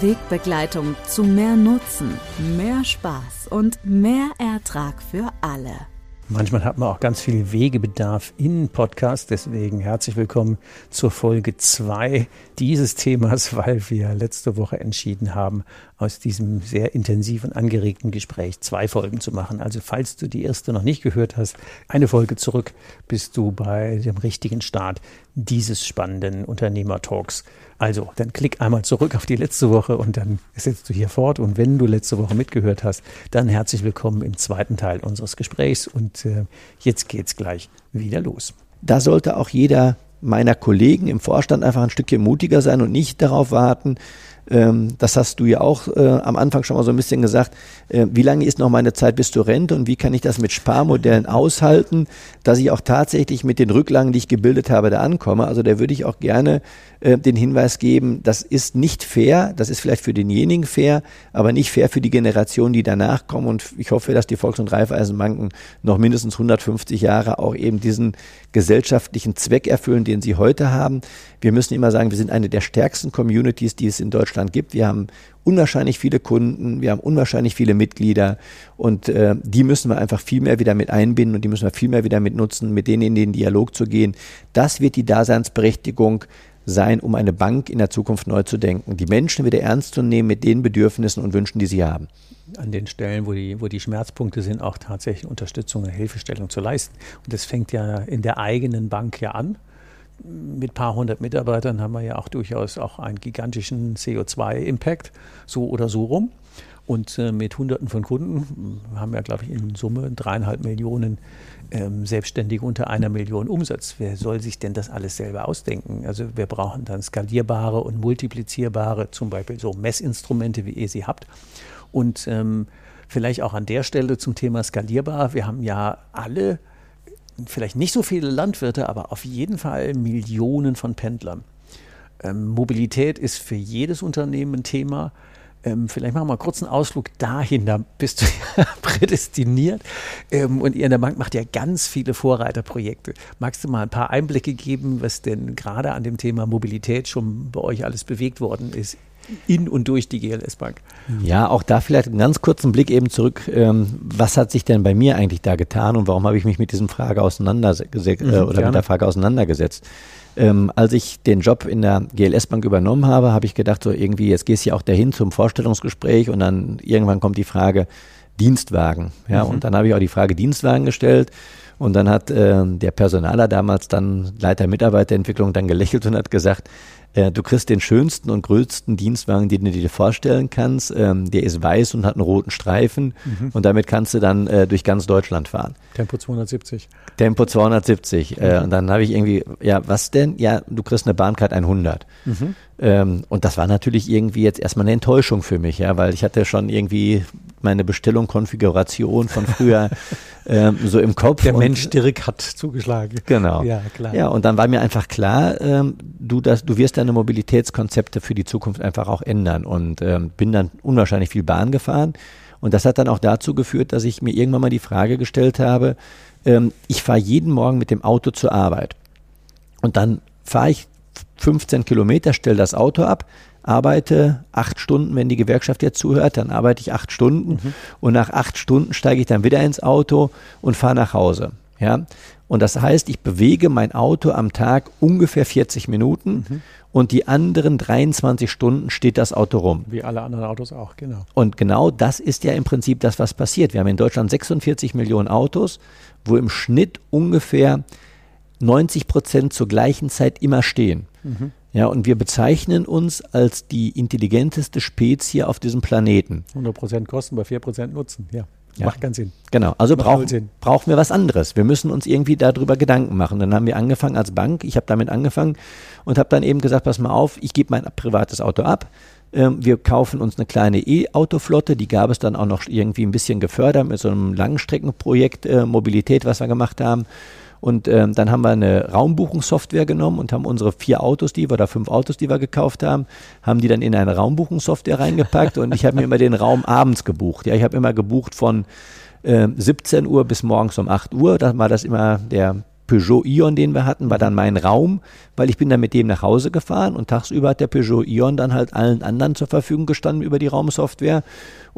Wegbegleitung zu mehr Nutzen, mehr Spaß und mehr Ertrag für alle. Manchmal hat man auch ganz viel Wegebedarf in Podcast. Deswegen herzlich willkommen zur Folge 2 dieses Themas, weil wir letzte Woche entschieden haben, aus diesem sehr intensiven, angeregten Gespräch zwei Folgen zu machen. Also falls du die erste noch nicht gehört hast, eine Folge zurück, bist du bei dem richtigen Start dieses spannenden Unternehmertalks. Also, dann klick einmal zurück auf die letzte Woche und dann setzt du hier fort. Und wenn du letzte Woche mitgehört hast, dann herzlich willkommen im zweiten Teil unseres Gesprächs. Und äh, jetzt geht's gleich wieder los. Da sollte auch jeder meiner Kollegen im Vorstand einfach ein Stückchen mutiger sein und nicht darauf warten, ähm, das hast du ja auch äh, am Anfang schon mal so ein bisschen gesagt. Äh, wie lange ist noch meine Zeit bis zur Rente und wie kann ich das mit Sparmodellen aushalten, dass ich auch tatsächlich mit den Rücklagen, die ich gebildet habe, da ankomme? Also da würde ich auch gerne äh, den Hinweis geben, das ist nicht fair, das ist vielleicht für denjenigen fair, aber nicht fair für die Generation, die danach kommen. Und ich hoffe, dass die Volks- und Raiffeisenbanken noch mindestens 150 Jahre auch eben diesen gesellschaftlichen Zweck erfüllen, den sie heute haben. Wir müssen immer sagen, wir sind eine der stärksten Communities, die es in Deutschland gibt. Wir haben unwahrscheinlich viele Kunden, wir haben unwahrscheinlich viele Mitglieder und äh, die müssen wir einfach viel mehr wieder mit einbinden und die müssen wir viel mehr wieder mit nutzen, mit denen in den Dialog zu gehen. Das wird die Daseinsberechtigung sein, um eine Bank in der Zukunft neu zu denken, die Menschen wieder ernst zu nehmen mit den Bedürfnissen und Wünschen, die sie haben. An den Stellen, wo die, wo die Schmerzpunkte sind, auch tatsächlich Unterstützung und Hilfestellung zu leisten. Und das fängt ja in der eigenen Bank ja an. Mit ein paar hundert Mitarbeitern haben wir ja auch durchaus auch einen gigantischen CO2-Impact, so oder so rum. Und äh, mit Hunderten von Kunden haben wir, glaube ich, in Summe dreieinhalb Millionen ähm, Selbstständige unter einer Million Umsatz. Wer soll sich denn das alles selber ausdenken? Also wir brauchen dann skalierbare und multiplizierbare, zum Beispiel so Messinstrumente, wie ihr sie habt. Und ähm, vielleicht auch an der Stelle zum Thema skalierbar. Wir haben ja alle, vielleicht nicht so viele Landwirte, aber auf jeden Fall Millionen von Pendlern. Ähm, Mobilität ist für jedes Unternehmen ein Thema. Ähm, vielleicht machen wir mal kurz einen Ausflug dahin, da bist du ja prädestiniert. Ähm, und ihr in der Bank macht ja ganz viele Vorreiterprojekte. Magst du mal ein paar Einblicke geben, was denn gerade an dem Thema Mobilität schon bei euch alles bewegt worden ist? In und durch die GLS Bank. Ja, auch da vielleicht einen ganz kurzen Blick eben zurück. Ähm, was hat sich denn bei mir eigentlich da getan und warum habe ich mich mit diesem Frage auseinandergesetzt mhm, äh, oder gerne. mit der Frage auseinandergesetzt? Ähm, als ich den Job in der GLS Bank übernommen habe, habe ich gedacht, so irgendwie, jetzt gehst du ja auch dahin zum Vorstellungsgespräch und dann irgendwann kommt die Frage Dienstwagen. Ja, mhm. und dann habe ich auch die Frage Dienstwagen gestellt. Und dann hat äh, der Personaler damals dann Leiter Mitarbeiterentwicklung dann gelächelt und hat gesagt, äh, du kriegst den schönsten und größten Dienstwagen, den du dir vorstellen kannst. Ähm, der ist weiß und hat einen roten Streifen mhm. und damit kannst du dann äh, durch ganz Deutschland fahren. Tempo 270. Tempo 270. Äh, mhm. und dann habe ich irgendwie, ja, was denn? Ja, du kriegst eine Bahncard 100. Mhm. Ähm, und das war natürlich irgendwie jetzt erstmal eine Enttäuschung für mich, ja, weil ich hatte schon irgendwie meine Bestellung, Konfiguration von früher ähm, so im Kopf. Der Mensch Dirk hat zugeschlagen. Genau. Ja, klar. Ja, und dann war mir einfach klar, ähm, du, das, du wirst deine Mobilitätskonzepte für die Zukunft einfach auch ändern. Und ähm, bin dann unwahrscheinlich viel Bahn gefahren. Und das hat dann auch dazu geführt, dass ich mir irgendwann mal die Frage gestellt habe, ähm, ich fahre jeden Morgen mit dem Auto zur Arbeit. Und dann fahre ich 15 Kilometer, stelle das Auto ab, arbeite acht Stunden, wenn die Gewerkschaft jetzt zuhört, dann arbeite ich acht Stunden mhm. und nach acht Stunden steige ich dann wieder ins Auto und fahre nach Hause. Ja, Und das heißt, ich bewege mein Auto am Tag ungefähr 40 Minuten mhm. und die anderen 23 Stunden steht das Auto rum. Wie alle anderen Autos auch, genau. Und genau das ist ja im Prinzip das, was passiert. Wir haben in Deutschland 46 Millionen Autos, wo im Schnitt ungefähr 90 Prozent zur gleichen Zeit immer stehen. Mhm. Ja, und wir bezeichnen uns als die intelligenteste Spezie auf diesem Planeten. 100 Prozent Kosten bei 4 Prozent Nutzen, ja. Ja. Macht keinen Sinn. Genau, also brauch, brauchen wir was anderes. Wir müssen uns irgendwie darüber Gedanken machen. Dann haben wir angefangen als Bank, ich habe damit angefangen und habe dann eben gesagt, pass mal auf, ich gebe mein privates Auto ab. Ähm, wir kaufen uns eine kleine E-Autoflotte, die gab es dann auch noch irgendwie ein bisschen gefördert mit so einem Langstreckenprojekt äh, Mobilität, was wir gemacht haben. Und ähm, dann haben wir eine Raumbuchungssoftware genommen und haben unsere vier Autos, die wir oder fünf Autos, die wir gekauft haben, haben die dann in eine Raumbuchungssoftware reingepackt und ich habe mir immer den Raum abends gebucht. Ja, ich habe immer gebucht von äh, 17 Uhr bis morgens um 8 Uhr. Da war das immer der Peugeot Ion, den wir hatten, war dann mein Raum, weil ich bin dann mit dem nach Hause gefahren und tagsüber hat der Peugeot Ion dann halt allen anderen zur Verfügung gestanden über die Raumsoftware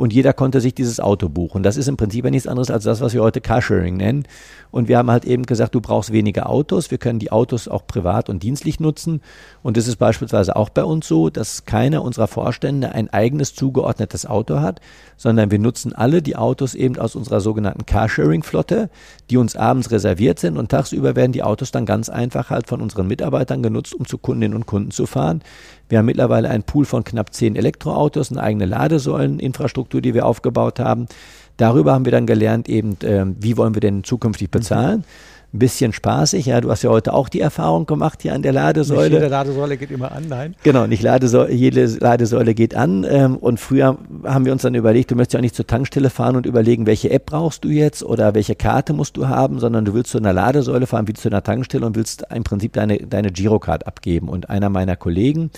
und jeder konnte sich dieses Auto buchen. Das ist im Prinzip ja nichts anderes als das, was wir heute Carsharing nennen. Und wir haben halt eben gesagt, du brauchst weniger Autos. Wir können die Autos auch privat und dienstlich nutzen. Und das ist beispielsweise auch bei uns so, dass keiner unserer Vorstände ein eigenes zugeordnetes Auto hat, sondern wir nutzen alle die Autos eben aus unserer sogenannten Carsharing-Flotte, die uns abends reserviert sind und tagsüber werden die Autos dann ganz einfach halt von unseren Mitarbeitern genutzt, um zu Kundinnen und Kunden zu fahren. Wir haben mittlerweile einen Pool von knapp zehn Elektroautos, eine eigene Ladesäuleninfrastruktur, die wir aufgebaut haben. Darüber haben wir dann gelernt, eben, äh, wie wollen wir denn zukünftig bezahlen. Mhm ein bisschen spaßig. Ja, du hast ja heute auch die Erfahrung gemacht hier an der Ladesäule. Nicht jede Ladesäule geht immer an, nein. Genau, nicht Ladesäule, jede Ladesäule geht an. Ähm, und früher haben wir uns dann überlegt, du möchtest ja auch nicht zur Tankstelle fahren und überlegen, welche App brauchst du jetzt oder welche Karte musst du haben, sondern du willst zu einer Ladesäule fahren wie zu einer Tankstelle und willst im Prinzip deine, deine Girocard abgeben. Und einer meiner Kollegen,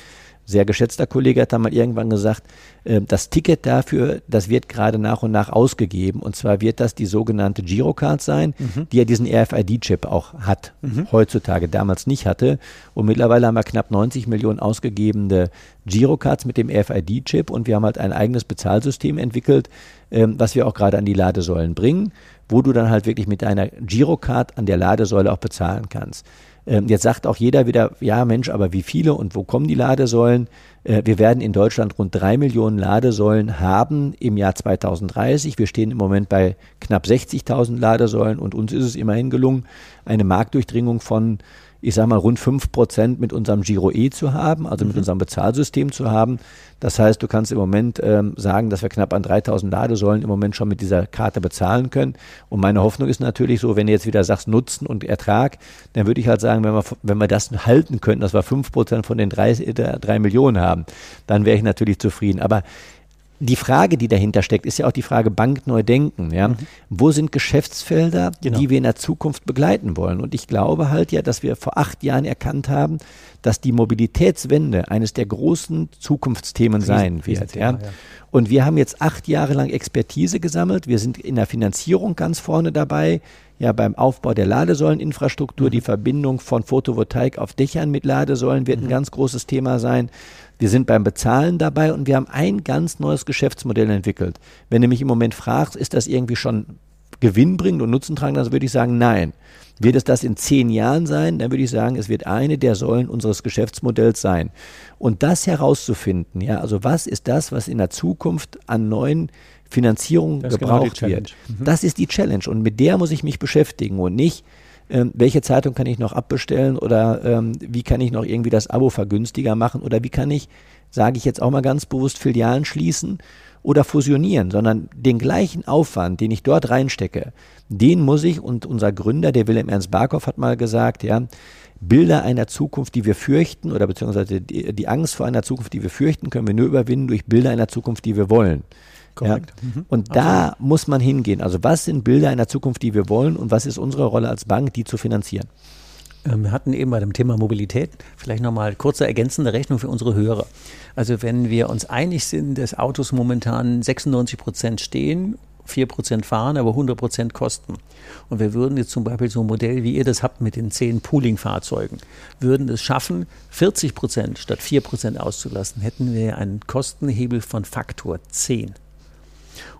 sehr geschätzter Kollege hat da mal irgendwann gesagt, äh, das Ticket dafür, das wird gerade nach und nach ausgegeben. Und zwar wird das die sogenannte Girocard sein, mhm. die ja diesen RFID-Chip auch hat, mhm. heutzutage, damals nicht hatte. Und mittlerweile haben wir knapp 90 Millionen ausgegebene Girocards mit dem RFID-Chip und wir haben halt ein eigenes Bezahlsystem entwickelt, ähm, was wir auch gerade an die Ladesäulen bringen, wo du dann halt wirklich mit deiner Girocard an der Ladesäule auch bezahlen kannst. Ähm, jetzt sagt auch jeder wieder, ja Mensch, aber wie viele und wo kommen die Ladesäulen? Äh, wir werden in Deutschland rund drei Millionen Ladesäulen haben im Jahr 2030. Wir stehen im Moment bei knapp 60.000 Ladesäulen und uns ist es immerhin gelungen, eine Marktdurchdringung von ich sage mal, rund 5 Prozent mit unserem Giro E zu haben, also mit mhm. unserem Bezahlsystem zu haben. Das heißt, du kannst im Moment ähm, sagen, dass wir knapp an 3000 Ladesäulen im Moment schon mit dieser Karte bezahlen können. Und meine Hoffnung ist natürlich so, wenn du jetzt wieder sagst Nutzen und Ertrag, dann würde ich halt sagen, wenn wir, wenn wir das halten könnten, dass wir 5 Prozent von den drei, drei Millionen haben, dann wäre ich natürlich zufrieden. Aber die Frage, die dahinter steckt, ist ja auch die Frage Bank neu denken. Ja? Mhm. Wo sind Geschäftsfelder, genau. die wir in der Zukunft begleiten wollen? Und ich glaube halt ja, dass wir vor acht Jahren erkannt haben, dass die Mobilitätswende eines der großen Zukunftsthemen sein wird. Ja? ja? Und wir haben jetzt acht Jahre lang Expertise gesammelt. Wir sind in der Finanzierung ganz vorne dabei. Ja, beim Aufbau der Ladesäuleninfrastruktur, mhm. die Verbindung von Photovoltaik auf Dächern mit Ladesäulen wird mhm. ein ganz großes Thema sein. Wir sind beim Bezahlen dabei und wir haben ein ganz neues Geschäftsmodell entwickelt. Wenn du mich im Moment fragst, ist das irgendwie schon gewinnbringend und nutzentragend, dann würde ich sagen, nein. Wird es das in zehn Jahren sein, dann würde ich sagen, es wird eine der Säulen unseres Geschäftsmodells sein. Und das herauszufinden, ja, also was ist das, was in der Zukunft an neuen Finanzierungen genau gebraucht genau wird, mhm. das ist die Challenge und mit der muss ich mich beschäftigen und nicht, ähm, welche Zeitung kann ich noch abbestellen oder ähm, wie kann ich noch irgendwie das Abo vergünstiger machen oder wie kann ich, sage ich jetzt auch mal ganz bewusst, Filialen schließen oder fusionieren, sondern den gleichen Aufwand, den ich dort reinstecke, den muss ich, und unser Gründer, der Wilhelm Ernst Barkow, hat mal gesagt, ja, Bilder einer Zukunft, die wir fürchten, oder beziehungsweise die, die Angst vor einer Zukunft, die wir fürchten, können wir nur überwinden durch Bilder einer Zukunft, die wir wollen. Korrekt. Ja. Mhm. Und da Absolut. muss man hingehen. Also was sind Bilder einer Zukunft, die wir wollen und was ist unsere Rolle als Bank, die zu finanzieren? Ähm, wir hatten eben bei dem Thema Mobilität vielleicht nochmal kurze ergänzende Rechnung für unsere Hörer. Also wenn wir uns einig sind, dass Autos momentan 96 Prozent stehen 4% fahren, aber 100% kosten. Und wir würden jetzt zum Beispiel so ein Modell, wie ihr das habt mit den 10 Pooling-Fahrzeugen, würden es schaffen, 40% statt 4% auszulassen, hätten wir einen Kostenhebel von Faktor 10.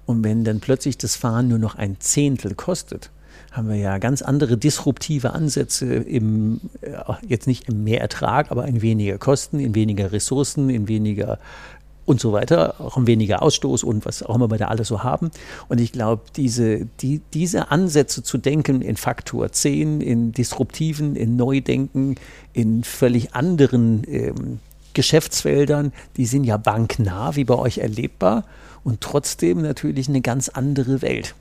Und wenn dann plötzlich das Fahren nur noch ein Zehntel kostet, haben wir ja ganz andere disruptive Ansätze im, äh, jetzt nicht im Mehrertrag, aber in weniger Kosten, in weniger Ressourcen, in weniger und so weiter, auch ein weniger Ausstoß und was auch immer wir da alles so haben. Und ich glaube, diese, die, diese Ansätze zu denken in Faktor 10, in disruptiven, in Neudenken, in völlig anderen ähm, Geschäftsfeldern, die sind ja banknah, wie bei euch erlebbar und trotzdem natürlich eine ganz andere Welt.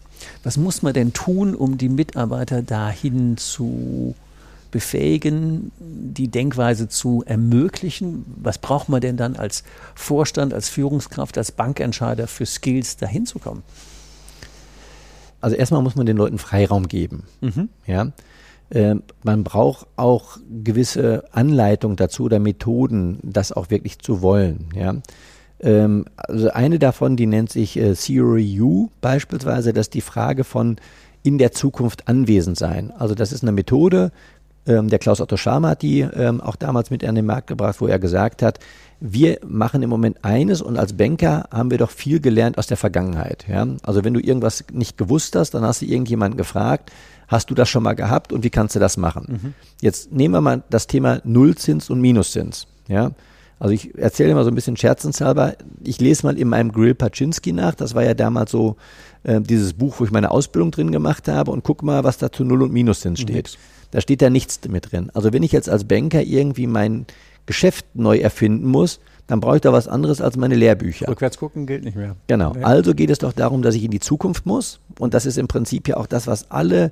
Was muss man denn tun, um die Mitarbeiter dahin zu befähigen, die Denkweise zu ermöglichen? Was braucht man denn dann als Vorstand, als Führungskraft, als Bankentscheider für Skills, dahin zu kommen? Also erstmal muss man den Leuten Freiraum geben. Mhm. Ja. Äh, man braucht auch gewisse Anleitungen dazu oder Methoden, das auch wirklich zu wollen. Ja. Ähm, also eine davon, die nennt sich äh, Theory U beispielsweise, das ist die Frage von in der Zukunft anwesend sein. Also das ist eine Methode, ähm, der Klaus Otto Schama hat die ähm, auch damals mit an den Markt gebracht, wo er gesagt hat, wir machen im Moment eines und als Banker haben wir doch viel gelernt aus der Vergangenheit. Ja? Also wenn du irgendwas nicht gewusst hast, dann hast du irgendjemanden gefragt, hast du das schon mal gehabt und wie kannst du das machen? Mhm. Jetzt nehmen wir mal das Thema Nullzins und Minuszins. Ja? Also ich erzähle immer so ein bisschen scherzenshalber, ich lese mal in meinem Grill Paczynski nach, das war ja damals so äh, dieses Buch, wo ich meine Ausbildung drin gemacht habe und guck mal, was da zu Null- und Minuszins steht. Mhm. Da steht da nichts mit drin. Also wenn ich jetzt als Banker irgendwie mein Geschäft neu erfinden muss, dann brauche ich da was anderes als meine Lehrbücher. Rückwärts gucken gilt nicht mehr. Genau. Also geht es doch darum, dass ich in die Zukunft muss. Und das ist im Prinzip ja auch das, was alle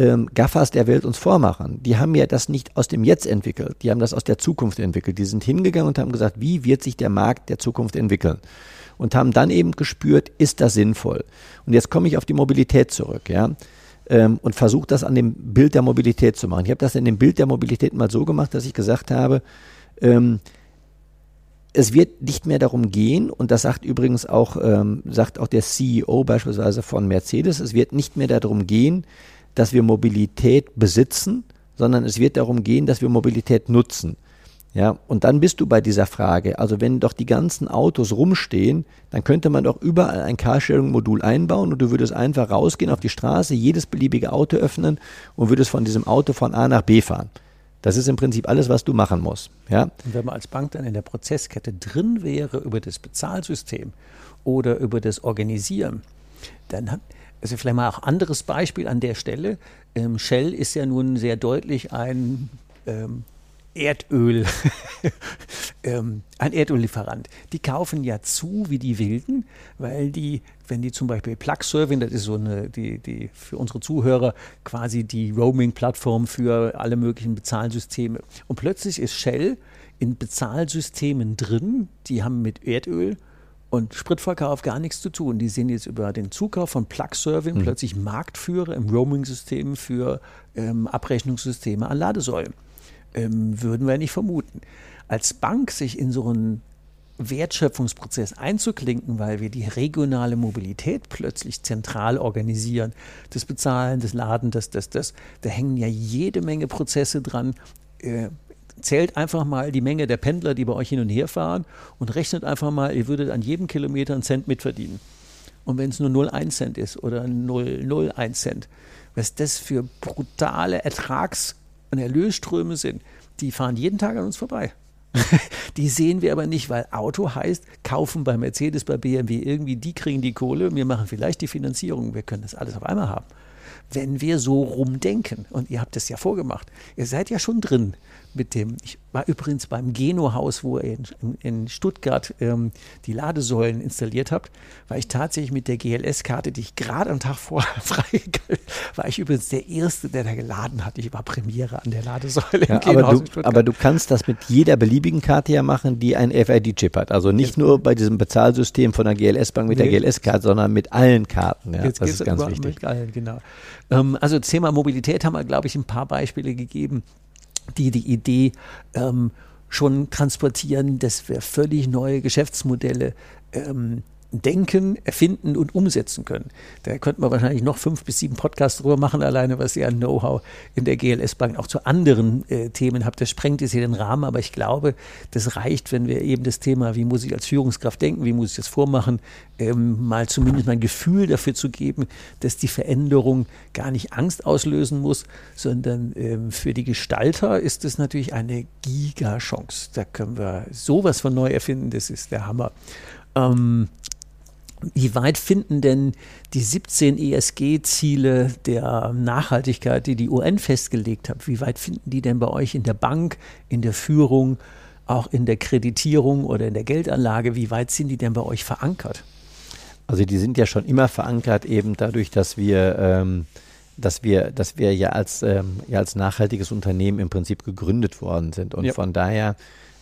ähm, Gaffers der Welt uns vormachen. Die haben ja das nicht aus dem Jetzt entwickelt. Die haben das aus der Zukunft entwickelt. Die sind hingegangen und haben gesagt, wie wird sich der Markt der Zukunft entwickeln? Und haben dann eben gespürt, ist das sinnvoll? Und jetzt komme ich auf die Mobilität zurück. Ja ähm, und versuche das an dem Bild der Mobilität zu machen. Ich habe das in dem Bild der Mobilität mal so gemacht, dass ich gesagt habe, ähm, es wird nicht mehr darum gehen, und das sagt übrigens auch, ähm, sagt auch der CEO beispielsweise von Mercedes, es wird nicht mehr darum gehen, dass wir Mobilität besitzen, sondern es wird darum gehen, dass wir Mobilität nutzen. Ja, und dann bist du bei dieser Frage. Also wenn doch die ganzen Autos rumstehen, dann könnte man doch überall ein Carsharing-Modul einbauen und du würdest einfach rausgehen auf die Straße, jedes beliebige Auto öffnen und würdest von diesem Auto von A nach B fahren. Das ist im Prinzip alles, was du machen musst. Ja? Und wenn man als Bank dann in der Prozesskette drin wäre über das Bezahlsystem oder über das Organisieren, dann hat, also vielleicht mal auch anderes Beispiel an der Stelle. Ähm, Shell ist ja nun sehr deutlich ein ähm, Erdöl, ähm, ein Erdöllieferant. Die kaufen ja zu wie die Wilden, weil die, wenn die zum Beispiel Plug Serving, das ist so eine, die, die für unsere Zuhörer quasi die Roaming-Plattform für alle möglichen Bezahlsysteme. Und plötzlich ist Shell in Bezahlsystemen drin, die haben mit Erdöl und Spritverkauf gar nichts zu tun. Die sind jetzt über den Zukauf von Plug Serving mhm. plötzlich Marktführer im Roaming-System für ähm, Abrechnungssysteme an Ladesäulen ähm, würden wir nicht vermuten. Als Bank sich in so einen Wertschöpfungsprozess einzuklinken, weil wir die regionale Mobilität plötzlich zentral organisieren, das Bezahlen, das Laden, das, das, das, da hängen ja jede Menge Prozesse dran. Äh, zählt einfach mal die Menge der Pendler, die bei euch hin und her fahren und rechnet einfach mal, ihr würdet an jedem Kilometer einen Cent mitverdienen. Und wenn es nur 0,1 Cent ist oder 0,01 Cent, was das für brutale Ertrags- und Erlösströme sind, die fahren jeden Tag an uns vorbei. die sehen wir aber nicht, weil Auto heißt, kaufen bei Mercedes, bei BMW irgendwie, die kriegen die Kohle, wir machen vielleicht die Finanzierung, wir können das alles auf einmal haben. Wenn wir so rumdenken, und ihr habt es ja vorgemacht, ihr seid ja schon drin mit dem, ich war übrigens beim Geno-Haus, wo ihr in, in Stuttgart ähm, die Ladesäulen installiert habt, war ich tatsächlich mit der GLS-Karte, die ich gerade am Tag vorher freigegangen war ich übrigens der Erste, der da geladen hat. Ich war Premiere an der Ladesäule ja, im aber, du, aber du kannst das mit jeder beliebigen Karte ja machen, die ein FID-Chip hat. Also nicht jetzt, nur bei diesem Bezahlsystem von der GLS-Bank mit nee, der GLS-Karte, sondern mit allen Karten. Ja, jetzt das ist ganz wichtig. Mit allen, genau. Ähm, also Thema Mobilität haben wir, glaube ich, ein paar Beispiele gegeben die die Idee ähm, schon transportieren, dass wir völlig neue Geschäftsmodelle ähm, denken, erfinden und umsetzen können. Da könnte man wahrscheinlich noch fünf bis sieben Podcasts drüber machen, alleine was ihr an Know-how in der GLS Bank auch zu anderen äh, Themen habt. Das sprengt jetzt hier den Rahmen, aber ich glaube, das reicht, wenn wir eben das Thema, wie muss ich als Führungskraft denken, wie muss ich das vormachen, ähm, mal zumindest mein Gefühl dafür zu geben, dass die Veränderung gar nicht Angst auslösen muss, sondern ähm, für die Gestalter ist es natürlich eine Giga-Chance. Da können wir sowas von neu erfinden, das ist der Hammer. Ähm, wie weit finden denn die 17 ESG-Ziele der Nachhaltigkeit, die die UN festgelegt hat, wie weit finden die denn bei euch in der Bank, in der Führung, auch in der Kreditierung oder in der Geldanlage, wie weit sind die denn bei euch verankert? Also die sind ja schon immer verankert, eben dadurch, dass wir, ähm, dass wir, dass wir ja als, ähm, ja als nachhaltiges Unternehmen im Prinzip gegründet worden sind. Und ja. von daher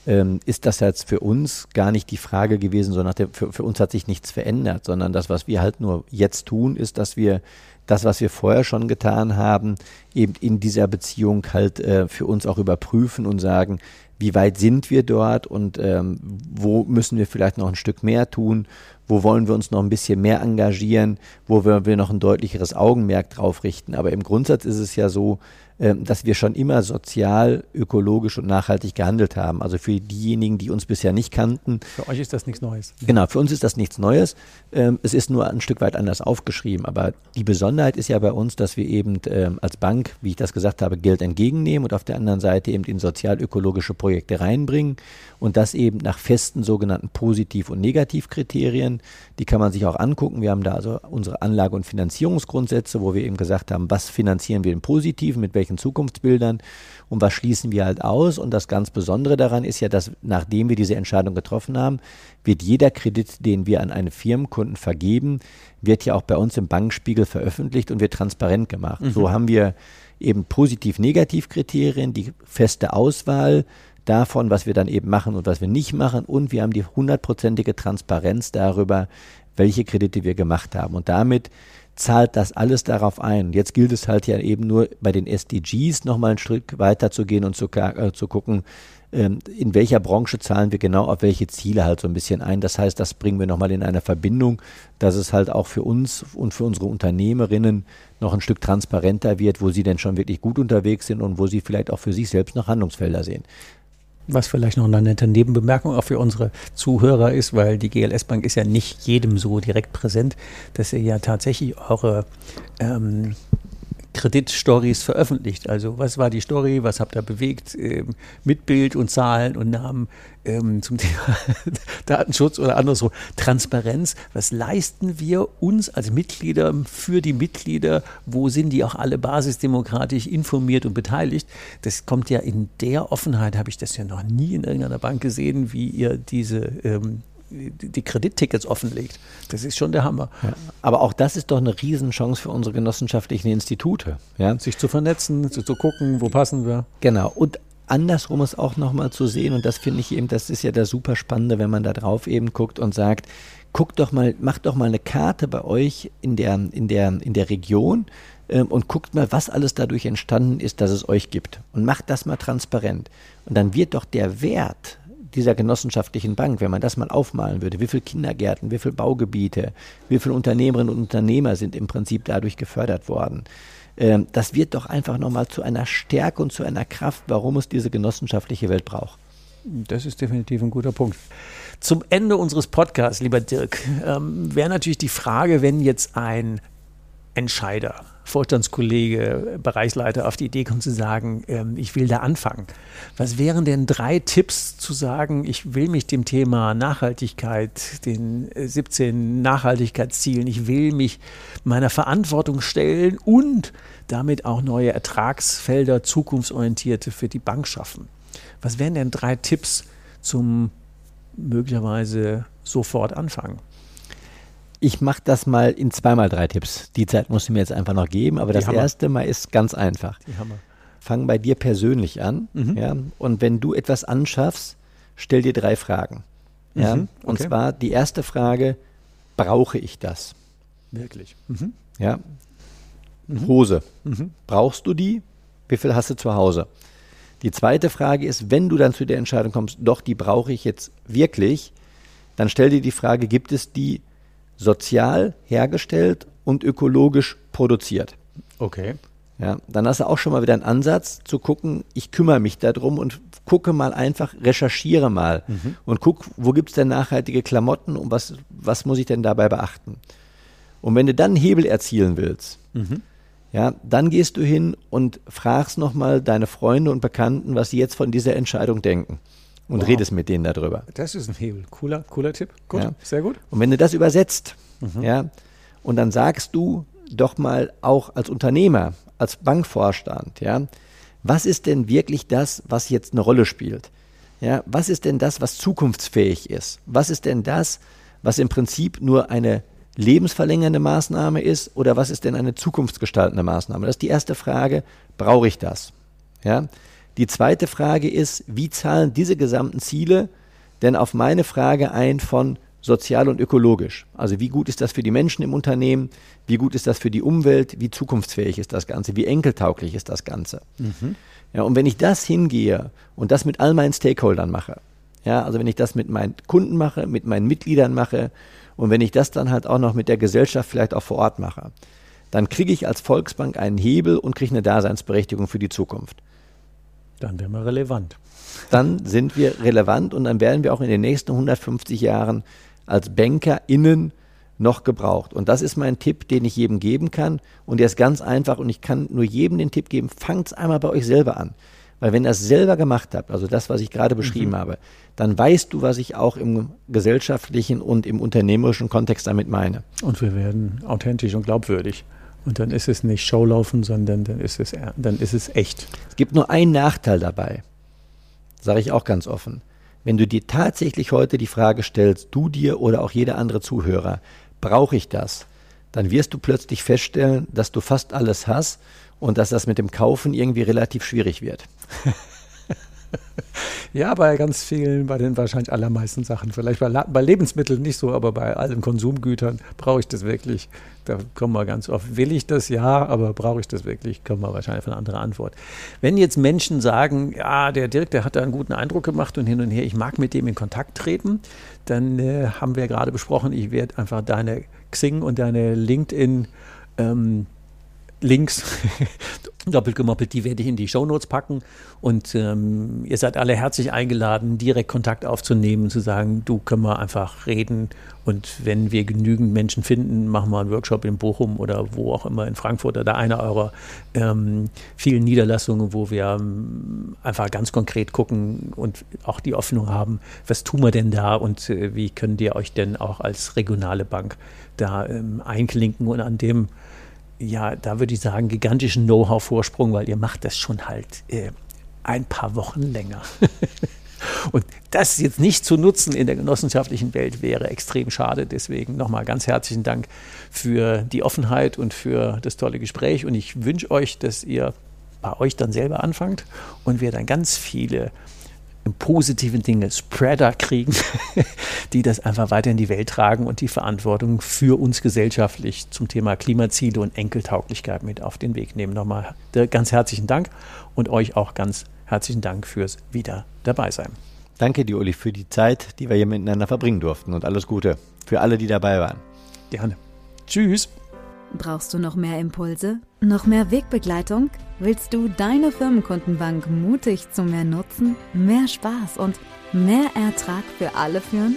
ähm, ist das jetzt für uns gar nicht die Frage gewesen, sondern für, für uns hat sich nichts verändert, sondern das, was wir halt nur jetzt tun, ist, dass wir das, was wir vorher schon getan haben, eben in dieser Beziehung halt äh, für uns auch überprüfen und sagen, wie weit sind wir dort und ähm, wo müssen wir vielleicht noch ein Stück mehr tun, wo wollen wir uns noch ein bisschen mehr engagieren, wo wir, wir noch ein deutlicheres Augenmerk drauf richten. Aber im Grundsatz ist es ja so, dass wir schon immer sozial, ökologisch und nachhaltig gehandelt haben. Also für diejenigen, die uns bisher nicht kannten. Für euch ist das nichts Neues. Genau, für uns ist das nichts Neues. Ähm, es ist nur ein Stück weit anders aufgeschrieben. Aber die Besonderheit ist ja bei uns, dass wir eben ähm, als Bank, wie ich das gesagt habe, Geld entgegennehmen und auf der anderen Seite eben in sozial-ökologische Projekte reinbringen und das eben nach festen sogenannten Positiv- und Negativkriterien. Die kann man sich auch angucken. Wir haben da also unsere Anlage- und Finanzierungsgrundsätze, wo wir eben gesagt haben, was finanzieren wir im Positiven, mit welchen Zukunftsbildern und was schließen wir halt aus. Und das ganz Besondere daran ist ja, dass nachdem wir diese Entscheidung getroffen haben, wird jeder Kredit, den wir an einen Firmenkunden vergeben, wird ja auch bei uns im Bankspiegel veröffentlicht und wird transparent gemacht. Mhm. So haben wir eben Positiv-Negativ-Kriterien, die feste Auswahl, davon, was wir dann eben machen und was wir nicht machen. Und wir haben die hundertprozentige Transparenz darüber, welche Kredite wir gemacht haben. Und damit zahlt das alles darauf ein. Jetzt gilt es halt ja eben nur bei den SDGs nochmal ein Stück weiter zu gehen und zu, äh, zu gucken, ähm, in welcher Branche zahlen wir genau auf welche Ziele halt so ein bisschen ein. Das heißt, das bringen wir nochmal in eine Verbindung, dass es halt auch für uns und für unsere Unternehmerinnen noch ein Stück transparenter wird, wo sie denn schon wirklich gut unterwegs sind und wo sie vielleicht auch für sich selbst noch Handlungsfelder sehen was vielleicht noch eine nette Nebenbemerkung auch für unsere Zuhörer ist, weil die GLS Bank ist ja nicht jedem so direkt präsent, dass ihr ja tatsächlich eure ähm, Kreditstories veröffentlicht. Also was war die Story, was habt ihr bewegt, ähm, mit Bild und Zahlen und Namen ähm, zum Thema Datenschutz oder anderswo Transparenz. Was leisten wir uns als Mitglieder für die Mitglieder? Wo sind die auch alle basisdemokratisch informiert und beteiligt? Das kommt ja in der Offenheit, habe ich das ja noch nie in irgendeiner Bank gesehen, wie ihr diese ähm, die Kredittickets offenlegt. Das ist schon der Hammer. Ja, aber auch das ist doch eine Riesenchance für unsere genossenschaftlichen Institute. Ja? Sich zu vernetzen, zu, zu gucken, wo passen wir. Genau. Und andersrum ist auch nochmal zu sehen, und das finde ich eben, das ist ja das super Spannende, wenn man da drauf eben guckt und sagt, guckt doch mal, macht doch mal eine Karte bei euch in der, in der, in der Region ähm, und guckt mal, was alles dadurch entstanden ist, dass es euch gibt. Und macht das mal transparent. Und dann wird doch der Wert dieser genossenschaftlichen Bank, wenn man das mal aufmalen würde, wie viele Kindergärten, wie viele Baugebiete, wie viele Unternehmerinnen und Unternehmer sind im Prinzip dadurch gefördert worden. Ähm, das wird doch einfach nochmal zu einer Stärke und zu einer Kraft, warum es diese genossenschaftliche Welt braucht. Das ist definitiv ein guter Punkt. Zum Ende unseres Podcasts, lieber Dirk, ähm, wäre natürlich die Frage, wenn jetzt ein Entscheider, Vorstandskollege, Bereichsleiter auf die Idee kommt zu sagen, ähm, ich will da anfangen. Was wären denn drei Tipps zu sagen, ich will mich dem Thema Nachhaltigkeit, den 17 äh, Nachhaltigkeitszielen, ich will mich meiner Verantwortung stellen und damit auch neue Ertragsfelder, zukunftsorientierte für die Bank schaffen? Was wären denn drei Tipps zum möglicherweise sofort anfangen? Ich mache das mal in zweimal drei Tipps. Die Zeit musst du mir jetzt einfach noch geben, aber Die das Hammer. erste Mal ist ganz einfach. Die Hammer. Fang bei dir persönlich an. Mhm. Ja, und wenn du etwas anschaffst, stell dir drei Fragen. Ja, mhm. okay. Und zwar die erste Frage, brauche ich das? Wirklich? Mhm. Ja. Mhm. Hose. Mhm. Brauchst du die? Wie viel hast du zu Hause? Die zweite Frage ist, wenn du dann zu der Entscheidung kommst, doch, die brauche ich jetzt wirklich, dann stell dir die Frage, gibt es die sozial hergestellt und ökologisch produziert. Okay. Ja, dann hast du auch schon mal wieder einen Ansatz zu gucken, ich kümmere mich darum und gucke mal einfach, recherchiere mal mhm. und guck, wo gibt es denn nachhaltige Klamotten und was, was muss ich denn dabei beachten. Und wenn du dann einen Hebel erzielen willst, mhm. ja, dann gehst du hin und fragst nochmal deine Freunde und Bekannten, was sie jetzt von dieser Entscheidung denken. Und wow. redest mit denen darüber. Das ist ein Hebel. Cooler, cooler Tipp. Gut, ja. sehr gut. Und wenn du das übersetzt, mhm. ja, und dann sagst du doch mal auch als Unternehmer, als Bankvorstand, ja, was ist denn wirklich das, was jetzt eine Rolle spielt? Ja, was ist denn das, was zukunftsfähig ist? Was ist denn das, was im Prinzip nur eine lebensverlängernde Maßnahme ist oder was ist denn eine zukunftsgestaltende Maßnahme? Das ist die erste Frage, brauche ich das? Ja? Die zweite Frage ist, wie zahlen diese gesamten Ziele denn auf meine Frage ein von sozial und ökologisch. Also wie gut ist das für die Menschen im Unternehmen, wie gut ist das für die Umwelt, wie zukunftsfähig ist das Ganze, wie enkeltauglich ist das Ganze. Mhm. Ja, und wenn ich das hingehe und das mit all meinen Stakeholdern mache, ja, also wenn ich das mit meinen Kunden mache, mit meinen Mitgliedern mache und wenn ich das dann halt auch noch mit der Gesellschaft vielleicht auch vor Ort mache, dann kriege ich als Volksbank einen Hebel und kriege eine Daseinsberechtigung für die Zukunft. Dann wären wir relevant. Dann sind wir relevant und dann werden wir auch in den nächsten 150 Jahren als BankerInnen noch gebraucht. Und das ist mein Tipp, den ich jedem geben kann. Und der ist ganz einfach und ich kann nur jedem den Tipp geben, fangt es einmal bei euch selber an. Weil wenn ihr es selber gemacht habt, also das, was ich gerade beschrieben mhm. habe, dann weißt du, was ich auch im gesellschaftlichen und im unternehmerischen Kontext damit meine. Und wir werden authentisch und glaubwürdig. Und dann ist es nicht Showlaufen, sondern dann ist es, dann ist es echt. Es gibt nur einen Nachteil dabei, sage ich auch ganz offen. Wenn du dir tatsächlich heute die Frage stellst, du dir oder auch jeder andere Zuhörer, brauche ich das? Dann wirst du plötzlich feststellen, dass du fast alles hast und dass das mit dem Kaufen irgendwie relativ schwierig wird. Ja, bei ganz vielen, bei den wahrscheinlich allermeisten Sachen. Vielleicht bei, bei Lebensmitteln nicht so, aber bei allen Konsumgütern brauche ich das wirklich. Da kommen wir ganz oft. Will ich das? Ja, aber brauche ich das wirklich? Kommen wir wahrscheinlich auf eine andere Antwort. Wenn jetzt Menschen sagen, ja, der Dirk, der hat da einen guten Eindruck gemacht und hin und her, ich mag mit dem in Kontakt treten, dann äh, haben wir gerade besprochen, ich werde einfach deine Xing und deine LinkedIn ähm, Links, doppelt gemoppelt, die werde ich in die Shownotes packen. Und ähm, ihr seid alle herzlich eingeladen, direkt Kontakt aufzunehmen, zu sagen, du können wir einfach reden. Und wenn wir genügend Menschen finden, machen wir einen Workshop in Bochum oder wo auch immer in Frankfurt oder einer eurer ähm, vielen Niederlassungen, wo wir ähm, einfach ganz konkret gucken und auch die Hoffnung haben, was tun wir denn da und äh, wie könnt ihr euch denn auch als regionale Bank da ähm, einklinken und an dem ja, da würde ich sagen, gigantischen Know-how-Vorsprung, weil ihr macht das schon halt äh, ein paar Wochen länger. Und das jetzt nicht zu nutzen in der genossenschaftlichen Welt wäre extrem schade. Deswegen nochmal ganz herzlichen Dank für die Offenheit und für das tolle Gespräch. Und ich wünsche euch, dass ihr bei euch dann selber anfangt und wir dann ganz viele positiven Dinge Spreader kriegen, die das einfach weiter in die Welt tragen und die Verantwortung für uns gesellschaftlich zum Thema Klimaziele und Enkeltauglichkeit mit auf den Weg nehmen. Nochmal ganz herzlichen Dank und euch auch ganz herzlichen Dank fürs Wieder dabei sein. Danke dir, Uli, für die Zeit, die wir hier miteinander verbringen durften und alles Gute für alle, die dabei waren. Gerne. Tschüss. Brauchst du noch mehr Impulse? Noch mehr Wegbegleitung? Willst du deine Firmenkundenbank mutig zu mehr Nutzen, mehr Spaß und mehr Ertrag für alle führen?